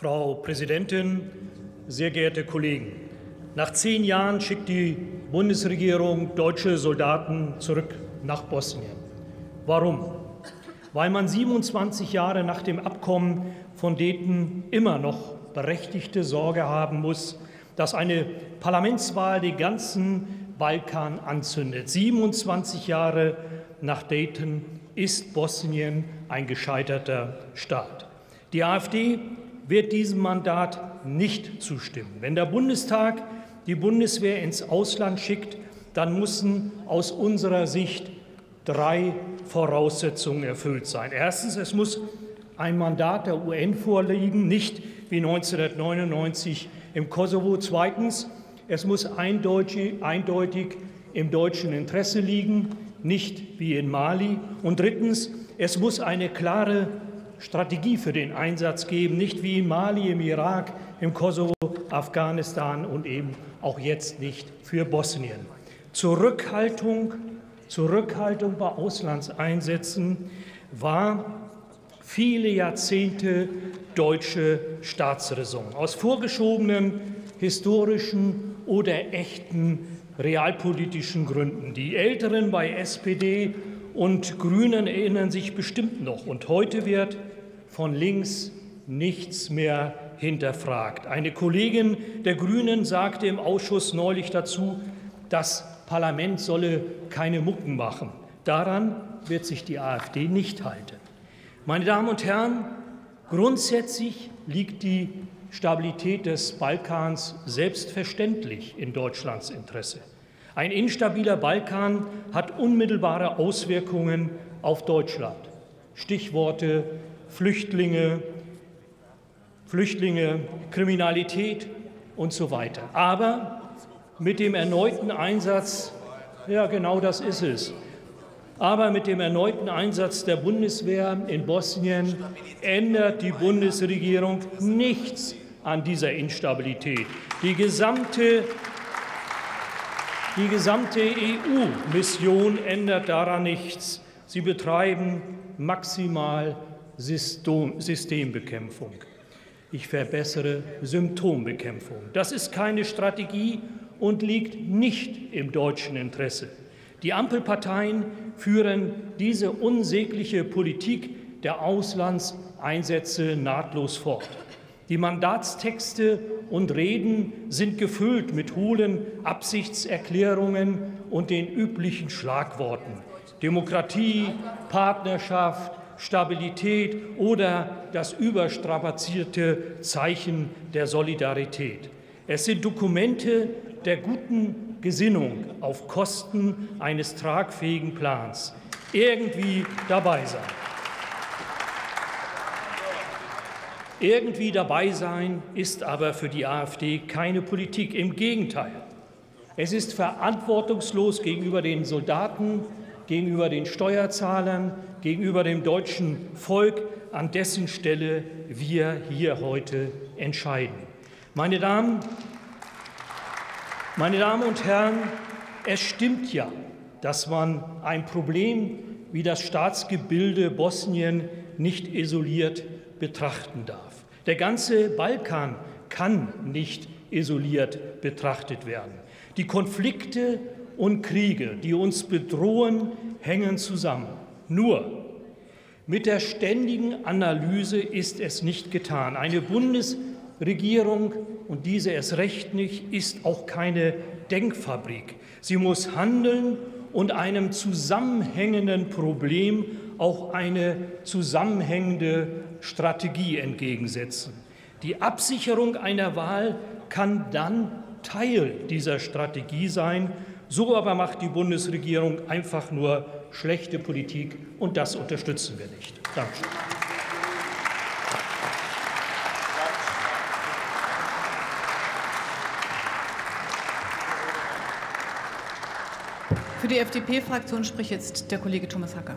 Frau Präsidentin, sehr geehrte Kollegen! Nach zehn Jahren schickt die Bundesregierung deutsche Soldaten zurück nach Bosnien. Warum? Weil man 27 Jahre nach dem Abkommen von Dayton immer noch berechtigte Sorge haben muss, dass eine Parlamentswahl den ganzen Balkan anzündet. 27 Jahre nach Dayton ist Bosnien ein gescheiterter Staat. Die AfD wird diesem Mandat nicht zustimmen. Wenn der Bundestag die Bundeswehr ins Ausland schickt, dann müssen aus unserer Sicht drei Voraussetzungen erfüllt sein. Erstens, es muss ein Mandat der UN vorliegen, nicht wie 1999 im Kosovo. Zweitens, es muss eindeutig, im deutschen Interesse liegen, nicht wie in Mali. Und drittens, es muss eine klare Strategie für den Einsatz geben, nicht wie in Mali, im Irak, im Kosovo, Afghanistan und eben auch jetzt nicht für Bosnien. Zurückhaltung, Zurückhaltung bei Auslandseinsätzen war viele Jahrzehnte deutsche Staatsräson. Aus vorgeschobenen historischen oder echten realpolitischen Gründen. Die Älteren bei SPD und Grünen erinnern sich bestimmt noch. Und heute wird von links nichts mehr hinterfragt. Eine Kollegin der Grünen sagte im Ausschuss neulich dazu, das Parlament solle keine Mucken machen. Daran wird sich die AfD nicht halten. Meine Damen und Herren, grundsätzlich liegt die Stabilität des Balkans selbstverständlich in Deutschlands Interesse. Ein instabiler Balkan hat unmittelbare Auswirkungen auf Deutschland. Stichworte Flüchtlinge, Flüchtlinge, Kriminalität und so weiter. Aber mit dem erneuten Einsatz, ja genau das ist es, aber mit dem erneuten Einsatz der Bundeswehr in Bosnien ändert die Bundesregierung nichts an dieser Instabilität. Die gesamte die gesamte EU-Mission ändert daran nichts. Sie betreiben maximal Systembekämpfung. Ich verbessere Symptombekämpfung. Das ist keine Strategie und liegt nicht im deutschen Interesse. Die Ampelparteien führen diese unsägliche Politik der Auslandseinsätze nahtlos fort. Die Mandatstexte und Reden sind gefüllt mit hohlen Absichtserklärungen und den üblichen Schlagworten. Demokratie, Partnerschaft, Stabilität oder das überstrapazierte Zeichen der Solidarität. Es sind Dokumente der guten Gesinnung auf Kosten eines tragfähigen Plans. Irgendwie dabei sein. Irgendwie dabei sein ist aber für die AfD keine Politik. Im Gegenteil. Es ist verantwortungslos gegenüber den Soldaten, gegenüber den Steuerzahlern, gegenüber dem deutschen Volk, an dessen Stelle wir hier heute entscheiden. Meine Damen, meine Damen und Herren, es stimmt ja, dass man ein Problem wie das Staatsgebilde Bosnien nicht isoliert betrachten darf. Der ganze Balkan kann nicht isoliert betrachtet werden. Die Konflikte und Kriege, die uns bedrohen, hängen zusammen. Nur mit der ständigen Analyse ist es nicht getan. Eine Bundesregierung, und diese erst recht nicht, ist auch keine Denkfabrik. Sie muss handeln und einem zusammenhängenden Problem auch eine zusammenhängende Strategie entgegensetzen. Die Absicherung einer Wahl kann dann Teil dieser Strategie sein. So aber macht die Bundesregierung einfach nur schlechte Politik, und das unterstützen wir nicht. Dankeschön. Für die FDP-Fraktion spricht jetzt der Kollege Thomas Hacker.